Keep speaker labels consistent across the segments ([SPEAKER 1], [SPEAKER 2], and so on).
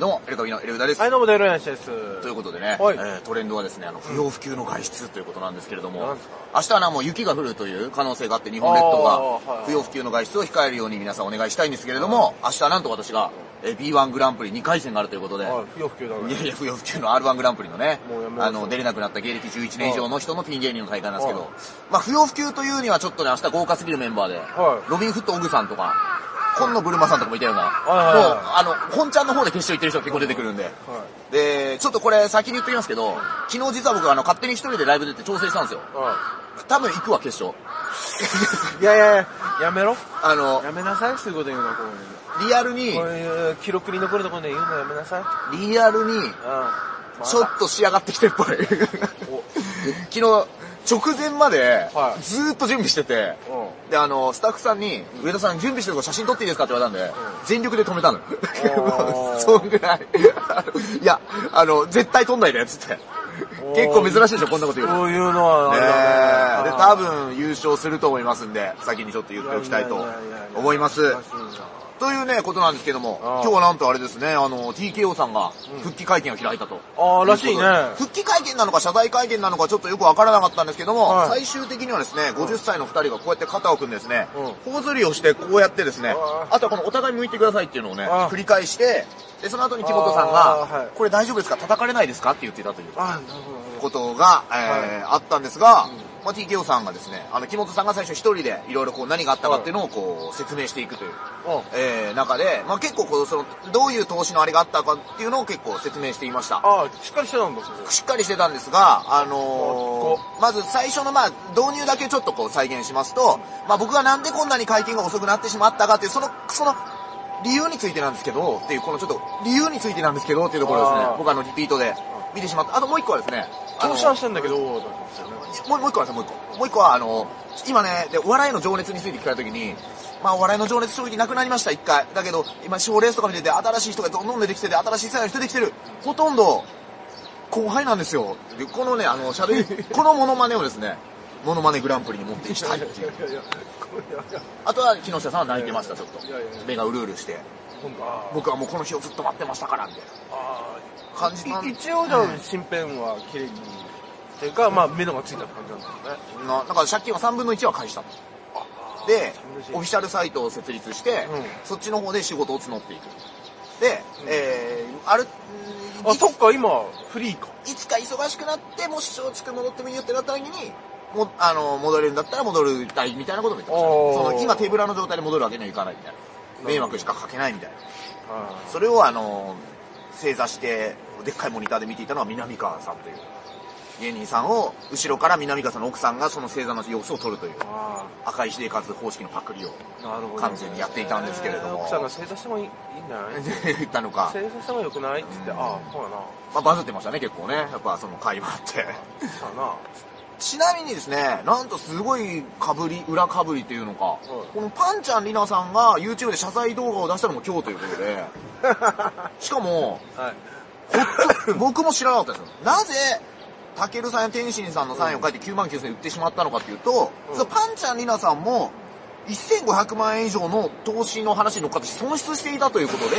[SPEAKER 1] どうも、エルカビのエルウダです。
[SPEAKER 2] はい、どうも、デロヤンシです。
[SPEAKER 1] ということでね、
[SPEAKER 2] はい。
[SPEAKER 1] えートレンドはですね、あの、不要不急の外出ということなんですけれども、
[SPEAKER 2] なんですか？
[SPEAKER 1] 明日はな、もう雪が降るという可能性があって、日本列島が不要不急の外出を控えるように皆さんお願いしたいんですけれども、明日はなんと私が、えー B1 グランプリ2回戦があるということで、
[SPEAKER 2] はい、不要不急だから。
[SPEAKER 1] いやいや、不要不急の R1 グランプリのね
[SPEAKER 2] もうやめ、ましょう。
[SPEAKER 1] あの、出れなくなった芸歴11年以上の人のピン芸人の大会なんですけど
[SPEAKER 2] はい、
[SPEAKER 1] まあ、不要不急というにはちょっとね、明日豪華すぎるメンバーで、
[SPEAKER 2] はい。
[SPEAKER 1] ロビンフットオグさんとか、今野ブルマさんとかもいたような、
[SPEAKER 2] いはいはい
[SPEAKER 1] もう、あの、本ちゃんの方で決勝行ってる人が結構出てくるんで、
[SPEAKER 2] はい。
[SPEAKER 1] で、ちょっとこれ先に言っておきますけど、昨日実は僕あの、勝手に一人でライブ出て調整したんですよ。
[SPEAKER 2] は
[SPEAKER 1] 多分行くわ、決勝。
[SPEAKER 2] い。いやいやいや、やめろ。
[SPEAKER 1] あの、
[SPEAKER 2] やめなさい、そういうこと言うの、こ
[SPEAKER 1] リアルに。
[SPEAKER 2] こういう記録に残るところで言うのやめなさい。うん。
[SPEAKER 1] リアルに、
[SPEAKER 2] ま
[SPEAKER 1] ちょっと仕上がってきてるっぽい。
[SPEAKER 2] お
[SPEAKER 1] 昨日、直前まで
[SPEAKER 2] は、い
[SPEAKER 1] ずーっと準備してて、
[SPEAKER 2] うん。
[SPEAKER 1] で、あの、スタッフさんに、上田さん準備してるから写真撮っていいですかって言われたんで、全力で止めたの。そんぐらい。いや、あの、絶対撮んないで、つって。結構珍しいでしょ、こんなこと言うの。
[SPEAKER 2] こういうのは、あ
[SPEAKER 1] ねで、多分優勝すると思いますんで、先にちょっと言っておきたいと思います。というね、ことなんですけども、今日はなんとあれですね、あの、TKO さんが復帰会見を開いたと。
[SPEAKER 2] ああ、らしいね。
[SPEAKER 1] 復帰会見なのか謝罪会見なのかちょっとよくわからなかったんですけども、
[SPEAKER 2] はい。
[SPEAKER 1] 最終的にはですね、50歳の2人がこうやって肩を組んでですね、
[SPEAKER 2] う
[SPEAKER 1] 頬ずりをしてこうやってですね
[SPEAKER 2] あ、
[SPEAKER 1] あ。とはこのお互い向いてくださいっていうのをね、
[SPEAKER 2] あ
[SPEAKER 1] 繰り返して、で、その後に木本さん
[SPEAKER 2] あ
[SPEAKER 1] が、
[SPEAKER 2] はい。
[SPEAKER 1] これ大丈夫ですか？叩かれないですか？って言ってたという。ことが、えーあったんですが、まあ、TKO さんがですね、あの、木本さんが最初一人でいろいろこう何があったかっていうのをこう説明していくという、
[SPEAKER 2] うん
[SPEAKER 1] えー中で、まあ、結構こう、その、どういう投資のあれがあったかっていうのを結構説明していました。
[SPEAKER 2] ああ、しっかりしてたんだ、それ。
[SPEAKER 1] しっかりしてたんですが、あのーまず最初のまあ、導入だけちょっとこう再現しますと、まあ僕がなんでこんなに会見が遅くなってしまったかっていう、その、その、理由についてなんですけど、っていう、このちょっと、理由についてなんですけどっていうところですね僕あのリピートで見てしまった。あともう一個はですね、
[SPEAKER 2] 投資はしてんだけど、んですよね。
[SPEAKER 1] もうもう一個はですね、もう一個。もう一個は、あの、今ね、で、お笑いの情熱について聞かれたときに、まあ、お笑いの情熱正直なくなりました、一回。だけど、今、賞レースとか見てて、新しい人がどんどん出てきてて、新しい世代の人出てきてる。ほとんど、後輩なんですよ。で、このね、あの、しゃべり、このモノマネをですね、モノマネグランプリに持っていきたいっていう。あとは、木下さんは泣いてました、ちょっと。目がうるうるして。僕はもうこの日をずっと待ってましたから、みたい
[SPEAKER 2] あ
[SPEAKER 1] な感じなん
[SPEAKER 2] い一応じゃあ、新編は綺麗に、ってまあ、目のがついたって感じなんだよね。
[SPEAKER 1] な、だから借金は3分の1は返したの。で、オフィシャルサイトを設立して、
[SPEAKER 2] うん
[SPEAKER 1] そっちの方で仕事を募っていく。で、えー、ある、
[SPEAKER 2] あ、そっか、今、フリーか。
[SPEAKER 1] いつか忙しくなって、もし松竹戻ってもいいよってなった時に、もあの、戻れるんだったら戻るたいみたいなことも言ってましたその、今手ぶらの状態で戻るわけにはいかないみたいな。迷惑しかかけないみたいな。
[SPEAKER 2] あ
[SPEAKER 1] それをあの、正座して、でっかいモニターで見ていたのは南川さんという芸人さんを、後ろから南川さんの奥さんがその正座の様子を撮るという、
[SPEAKER 2] あ
[SPEAKER 1] 赤い秀活方式のパクリを。完全にやっていたんですけれども
[SPEAKER 2] 奥さんが正座してもいいいいんじゃない？
[SPEAKER 1] 言ったのか、
[SPEAKER 2] 正座した方がよくない？って言って、ああ、そうやな。
[SPEAKER 1] まあ、バズってましたね、結構ね。やっぱその会話って。
[SPEAKER 2] そうやな。
[SPEAKER 1] ちなみにですね、なんとすごいかぶり、裏かぶりっていうのか、このパンちゃんりなさんが YouTube で謝罪動画を出したのも今日ということで、しかも、
[SPEAKER 2] はい。
[SPEAKER 1] 僕も知らなかったですよ。なぜ、たけるさんや天心さんのサインを書いて9万9000円売ってしまったのかっていうと、
[SPEAKER 2] うん。
[SPEAKER 1] そのパンちゃんりなさんも、1500万円以上の投資の話に乗っかって損失していたということで、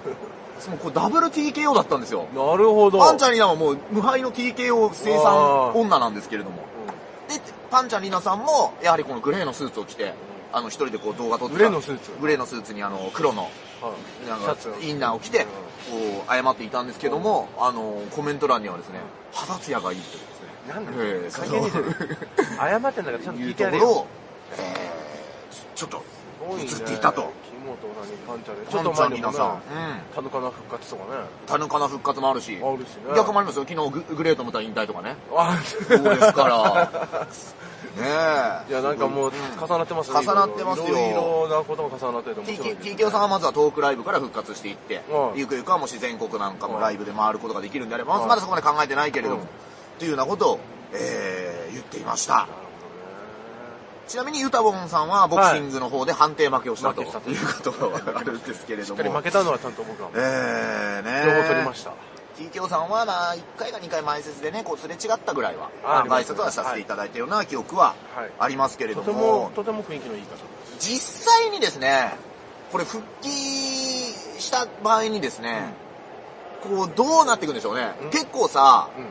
[SPEAKER 1] そのこれダブル TKO だったんですよ。
[SPEAKER 2] なるほど。
[SPEAKER 1] パンちゃんりなはもう無敗の TKO 生産女なんですけれども。で、パンちゃんりなさんも、やはりこのグレーのスーツを着て、あの一人でこう動画撮ってた。
[SPEAKER 2] グレーのスーツ。
[SPEAKER 1] グレーのスーツにあの黒の
[SPEAKER 2] はい。
[SPEAKER 1] なんかインナーを着て、謝っていたんですけども、あのコメント欄にはですね、肌ツヤがいいとですね。
[SPEAKER 2] なん関係ねえじゃん謝ってんだからちゃんと聞いてやれよ。
[SPEAKER 1] ところを、えーちょっと映っていたと。
[SPEAKER 2] ちょっと前にもね
[SPEAKER 1] うん。
[SPEAKER 2] タヌカナ復活とかね。
[SPEAKER 1] タヌカナ復活もあるし、
[SPEAKER 2] あるしね。
[SPEAKER 1] 逆もありますよ。昨日ググレートムタ引退とかね。
[SPEAKER 2] あ
[SPEAKER 1] そうですから。ねえ。
[SPEAKER 2] いや、なんかもう重なってますね。
[SPEAKER 1] 重なってますよ
[SPEAKER 2] いろいろなことが重なってて面白いですね。
[SPEAKER 1] TKO さんはまずはトークライブから復活していって、
[SPEAKER 2] うん
[SPEAKER 1] ゆくゆくはもし全国なんかも
[SPEAKER 2] うん
[SPEAKER 1] ライブで回ることができるんであれば、
[SPEAKER 2] うん
[SPEAKER 1] まだそこまで考えてないけれども、
[SPEAKER 2] うん
[SPEAKER 1] というようなことを、えー言っていました。ちなみにユタボンさんはボクシングの方で判定負けをしたと、
[SPEAKER 2] 負けしたと
[SPEAKER 1] いうことがあるんですけれど
[SPEAKER 2] どね。しっかり
[SPEAKER 1] も
[SPEAKER 2] 負。けたのはちゃんと僕は。
[SPEAKER 1] えーね
[SPEAKER 2] 両方取りました。
[SPEAKER 1] TKO さんはまあ1回か2回前説でね、こうすれ違ったぐらいは、挨拶はさせていただいたような記憶は
[SPEAKER 2] はい
[SPEAKER 1] ありますけれど
[SPEAKER 2] とても
[SPEAKER 1] も、、
[SPEAKER 2] とても雰囲気のいい方。
[SPEAKER 1] 実際にですね、これ復帰した場合にですね、こう、どうなっていくんでしょうね。
[SPEAKER 2] うん
[SPEAKER 1] 結構さ、
[SPEAKER 2] うん。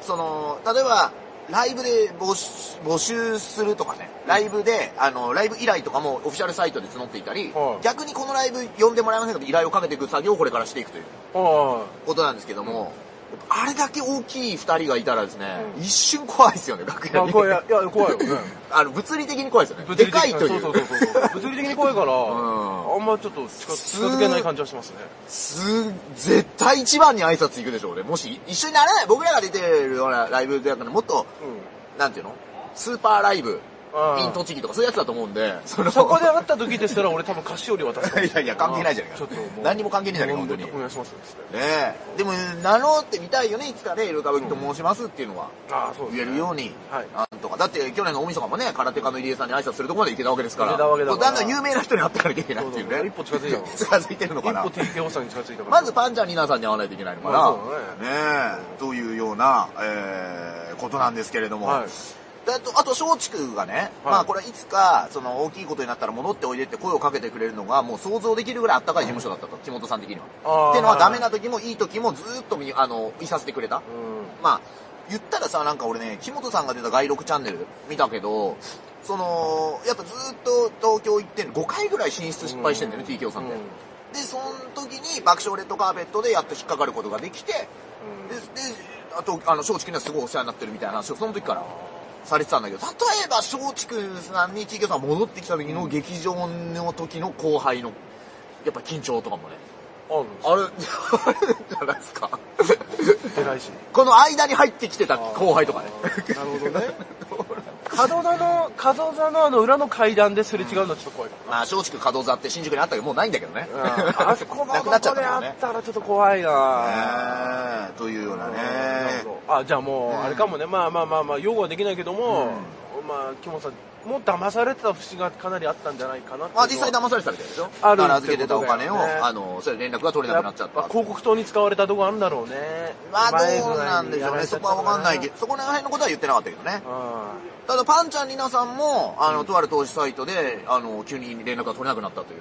[SPEAKER 1] その、例えば、ライブで募集募集するとかね、ライブで、あの、ライブ依頼とかもオフィシャルサイトで募っていたり、
[SPEAKER 2] はい。
[SPEAKER 1] 逆にこのライブ呼んでもらえませんかと依頼をかけていく作業をこれからしていくという
[SPEAKER 2] は
[SPEAKER 1] ことなんですけども、あれだけ大きい二人がいたらですね、一瞬怖いですよね、楽
[SPEAKER 2] い。
[SPEAKER 1] 屋に。
[SPEAKER 2] まあ怖い、いや、いや怖いよね。
[SPEAKER 1] あの、物理的に怖いですよね。でかいという。
[SPEAKER 2] そうそうそうそう。物理的に怖いから、
[SPEAKER 1] ん
[SPEAKER 2] あんまちょっと近近づけない感じはしますね。
[SPEAKER 1] す、絶対一番に挨拶行くでしょうね。もし、一緒にならない、僕らが出てるようなライブで、もっと、
[SPEAKER 2] うん。
[SPEAKER 1] なんていうの？スーパーライブ、イン栃木とかそういうやつだと思うんで、そ
[SPEAKER 2] こで会った時でしたら俺多分菓子折り渡す。
[SPEAKER 1] いやいや、関係ないじゃないか。
[SPEAKER 2] ちょっともう。
[SPEAKER 1] 何にも関係ないじゃないか、本当に。ね
[SPEAKER 2] お願いしますっつって。
[SPEAKER 1] え。でも、名乗ってみたいよね、いつかね、イルカブキと申しますっていうのは言えるように、
[SPEAKER 2] はい
[SPEAKER 1] なんとか。だって、去年の大晦日もね、空手家の入江さんに挨拶するところまで行けたわけですから、
[SPEAKER 2] だから
[SPEAKER 1] だんだん有名な人に会ってかなきゃいけないっていうね。
[SPEAKER 2] 一歩近づいたの
[SPEAKER 1] 近づいてるのかな。
[SPEAKER 2] 一歩 TKO さんに近づいたから。
[SPEAKER 1] まずパンちゃんニナさんに会わないといけないのかな。ねえ、というような、えー、ことなんですけれども。
[SPEAKER 2] はい
[SPEAKER 1] であと、あと、松竹がね、
[SPEAKER 2] はい
[SPEAKER 1] まあこれはいつか、その大きいことになったら戻っておいでって声をかけてくれるのがもう想像できるぐらいあったかい事務所だったと、木本さん的には。っていうのはダメな時もいい時もずーっとみあの、いさせてくれた。
[SPEAKER 2] うん。
[SPEAKER 1] まあ、言ったらさ、なんか俺ね、木本さんが出た外録チャンネル見たけど、その、やっぱずーっと東京行ってんの5回ぐらい進出失敗してんだよね、TKO さんって。で、その時に爆笑レッドカーペットでやっと引っかかることができて、で、で、あと、あの、松竹にはすごいお世話になってるみたいな話をその時からされてたんだけど、例えば松竹さんに TKO さんが戻ってきた時の劇場の時の後輩の、やっぱ緊張とかもね、
[SPEAKER 2] あるんです
[SPEAKER 1] ある、あるんじゃないですか。
[SPEAKER 2] 出ないし。
[SPEAKER 1] この間に入ってきてた後輩とかね。
[SPEAKER 2] なるほどね。角田の、角田のあの裏の階段ですれ違うのはちょっと怖いか
[SPEAKER 1] まあ、松竹門座って新宿にあったけど、もうないんだけどね。
[SPEAKER 2] な。あそこの
[SPEAKER 1] なくなっちゃった
[SPEAKER 2] であ
[SPEAKER 1] からね
[SPEAKER 2] っ。たらちょっと怖いな
[SPEAKER 1] というようなね。
[SPEAKER 2] あ、じゃあもう、あれかもね。まあまあまあまあ、擁護はできないけども、まあ、木本さん、もう騙されてた節がかなりあったんじゃないかな
[SPEAKER 1] あ、実際騙されてたみたいでしょ
[SPEAKER 2] ある
[SPEAKER 1] だから預けてたお金を、
[SPEAKER 2] ね
[SPEAKER 1] あの、それ連絡が取れなくなっちゃった。
[SPEAKER 2] 広告塔に使われたとこあるんだろうね。
[SPEAKER 1] まあ、どうなんでしょうね。そこはわかんないけ
[SPEAKER 2] ど。
[SPEAKER 1] ど、そこら辺のことは言ってなかったけどね。
[SPEAKER 2] あ
[SPEAKER 1] ただ、パンちゃんリナさんも、あの、とある投資サイトで、あの、急に連絡が取れなくなったという。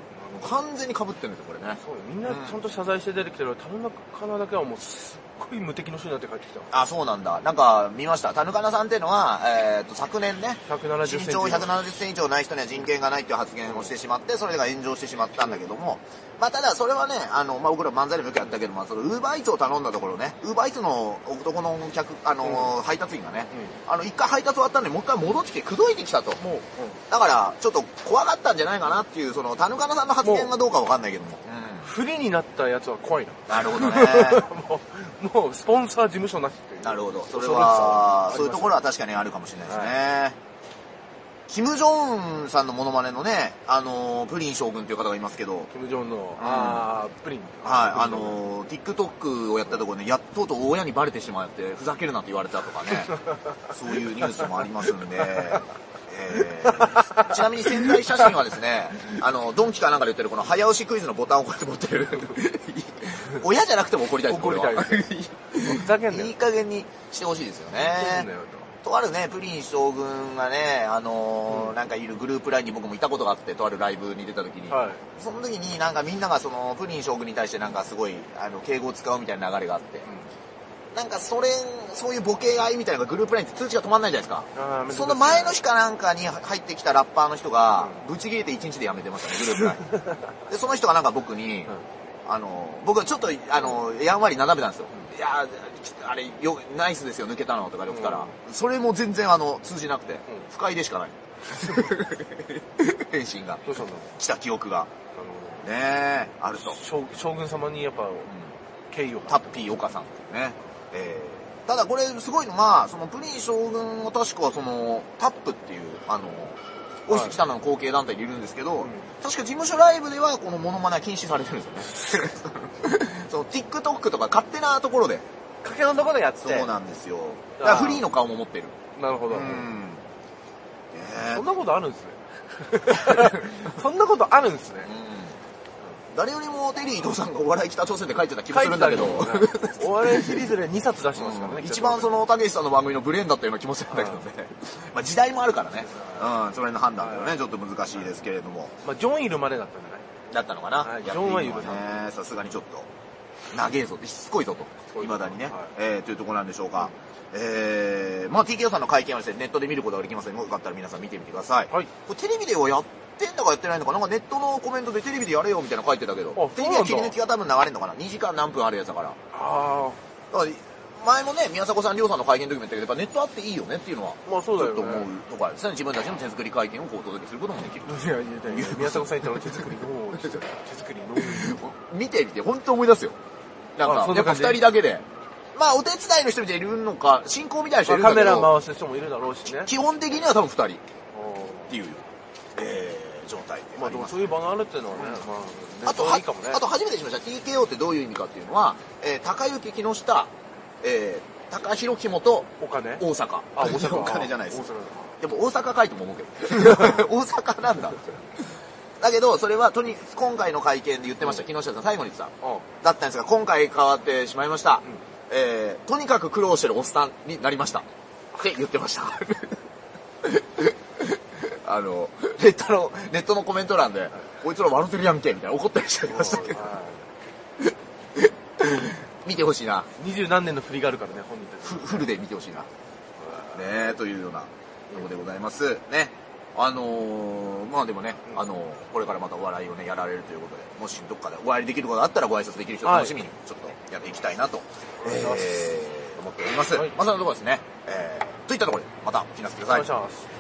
[SPEAKER 1] 完全に被ってるんですよ、これね。
[SPEAKER 2] そうみんなちゃんと謝罪して出てきてる田中だけはもうすっごい無敵の人になって帰ってきた。
[SPEAKER 1] あ、そうなんだ。なんか、見ました。田中さんっていうのは、えっ、と、昨年ね、
[SPEAKER 2] 170センチ。
[SPEAKER 1] 身長170センチ以上ない人には人権がないっていう発言をしてしまって、それが炎上してしまったんだけども、まあ、ただそれはね、あの、まあ、僕ら漫才でもよくやったけど、まあ、その、ウーバーイーツを頼んだところね、ウーバーイーツの男の客、あの、配達員がね、あの、一回配達終わったんで、もう一回戻ってきて、口説いてきたと。
[SPEAKER 2] もう、
[SPEAKER 1] だから、ちょっと怖かったんじゃないかなっていう、その、田中さんの発言がどうかわかんないけども。
[SPEAKER 2] 不利になったやつは怖いな。
[SPEAKER 1] なるほどね。
[SPEAKER 2] もう、もう、スポンサー事務所なしっていう。
[SPEAKER 1] なるほど。それは、そういうところは確かにあるかもしれないですね。キム・ジョンさんのモノマネのね、あの、プリン将軍という方がいますけど、
[SPEAKER 2] キム・ジョンの、あー、プリン。
[SPEAKER 1] はい、あの、TikTok をやったところね、やっとうとう親にバレてしまって、ふざけるなって言われたとかね、そういうニュースもありますんで、えーちなみに潜在写真はですね、あの、ドンキかなんかで言ってるこの早押しクイズのボタンをこうやって持ってる。親じゃなくても怒りたいです。
[SPEAKER 2] 怒りたいふざけんなよ。
[SPEAKER 1] いい加減にしてほしいですよね
[SPEAKER 2] よ。
[SPEAKER 1] とあるね、プリン将軍がね、あのーなんかいるグループラインに僕もいたことがあって、とあるライブに出た時に、
[SPEAKER 2] と。はい。
[SPEAKER 1] その時になんかみんながそのプリン将軍に対してなんかすごい、あの、敬語を使うみたいな流れがあって、なんかそれ、そういうボケ合いみたいなのがグループラインって通知が止まんないじゃないですか。その前の日かなんかに入ってきたラッパーの人が、ブチ切れて1日で辞めてましたね、グループライン。で、その人がなんか僕に、あの、僕はちょっと、あの、やんわり斜めたんですよ。いやー、あれ、よ、ナイスですよ、抜けたのとか言ったら、それも全然あの、通じなくて、不快でしかない。返信が
[SPEAKER 2] どうしたんだろ
[SPEAKER 1] 来た記憶が。
[SPEAKER 2] う
[SPEAKER 1] ねえ、あると。
[SPEAKER 2] 将軍様にやっぱ、敬意を。
[SPEAKER 1] タッピー岡さんね。えーただこれすごいのが、そのプリン将軍は確かその、タップっていう、あの、オフィス北野の後継団体にいるんですけど、確か事務所ライブではこのモノマネは禁止されてるんですよね。その TikTok とか勝手なところで。
[SPEAKER 2] かけのところでやって。
[SPEAKER 1] そうなんですよ。だからフリーの顔も持ってる。
[SPEAKER 2] なるほど。
[SPEAKER 1] うん。ね
[SPEAKER 2] そんなことあるんですね。そんなことあるんですね。
[SPEAKER 1] うん誰よりもテリー伊藤さんがお笑い北朝鮮で書いてた気もするんだけど、
[SPEAKER 2] お笑いシリーズで2冊出してますからね。
[SPEAKER 1] 一番その、たけしさんの番組のブレーンだったような気もするんだけどね。まあ時代もあるからね。うん、それの判断だよね、ちょっと難しいですけれども。
[SPEAKER 2] まあ、ジョンいるまでだったんじゃない？
[SPEAKER 1] だったのかな、
[SPEAKER 2] ジョンは許さ
[SPEAKER 1] ね、さすがにちょっと。長えぞって、しつこいぞと、
[SPEAKER 2] こい
[SPEAKER 1] 未だにね、
[SPEAKER 2] はい
[SPEAKER 1] えー、というところなんでしょうか。えー、まあ TKO さんの会見はですね、ネットで見ることができますので、よかったら皆さん見てみてください。
[SPEAKER 2] はい
[SPEAKER 1] これテレビではやってんだかやってないのかなんかネットのコメントでテレビでやれよみたいなの書いてたけど
[SPEAKER 2] あ、
[SPEAKER 1] テレビは切り抜きが多分流れるのかな ?2 時間何分あるやつだから。
[SPEAKER 2] あ
[SPEAKER 1] だから前もね、宮迫さん、りょうさんの会見の時も言ったけど、やっぱネットあっていいよねっていうのは、
[SPEAKER 2] あまあそうだよね
[SPEAKER 1] ちょっと思うところですね。自分たちの手作り会見をこうお届けすることもできる。
[SPEAKER 2] いやいやいや宮迫さん言ったら手作りの手作りの
[SPEAKER 1] 見てみて、本当思い出すよ。なんか、やっぱ二人だけで。まあ、お手伝いの人みたいにいるのか、進行みたいな人いるんだ
[SPEAKER 2] カ
[SPEAKER 1] けど、
[SPEAKER 2] メラ回す人もいるだろうしね
[SPEAKER 1] 基本的には多分二人っ
[SPEAKER 2] う
[SPEAKER 1] ていう、えー、状態で
[SPEAKER 2] んまあ。でもそういう場があるっていうのはねまあ
[SPEAKER 1] あとは
[SPEAKER 2] いいかもね
[SPEAKER 1] あと初めてしました TKO ってどういう意味かっていうのは、えー、高雪木下、えー、高弘木本、
[SPEAKER 2] お金？
[SPEAKER 1] 大阪。
[SPEAKER 2] あ大阪
[SPEAKER 1] お金じゃないです
[SPEAKER 2] 大。阪
[SPEAKER 1] でも大阪かいとも思うけど。大阪なんだ。だけど、それはとに、今回の会見で言ってました、木下さん最後に言ってた。
[SPEAKER 2] あ
[SPEAKER 1] だったんですが、今回変わってしまいました。えー、とにかく苦労してるおっさんになりました。って言ってました。あの、ネットの、ネットのコメント欄で、こいつら笑ってるやんけ、みたいな怒ったりしてましたけど、
[SPEAKER 2] は
[SPEAKER 1] 見てほしいな。
[SPEAKER 2] い二十何年の振りがあるからね本人たち
[SPEAKER 1] フフルで見てほしいな。ねえ、というようなところでございます。ね。あのー、まあでもね、あのーこれからまたお笑いをね、やられるということで、もしどっかでお会いできることがあったらご挨拶できる人を楽しみに、ちょっとやっていきたいなと、えー思っております。
[SPEAKER 2] はい
[SPEAKER 1] まあそんなところですね。えー、といったところで、またお聞きなさい
[SPEAKER 2] お願いし。ます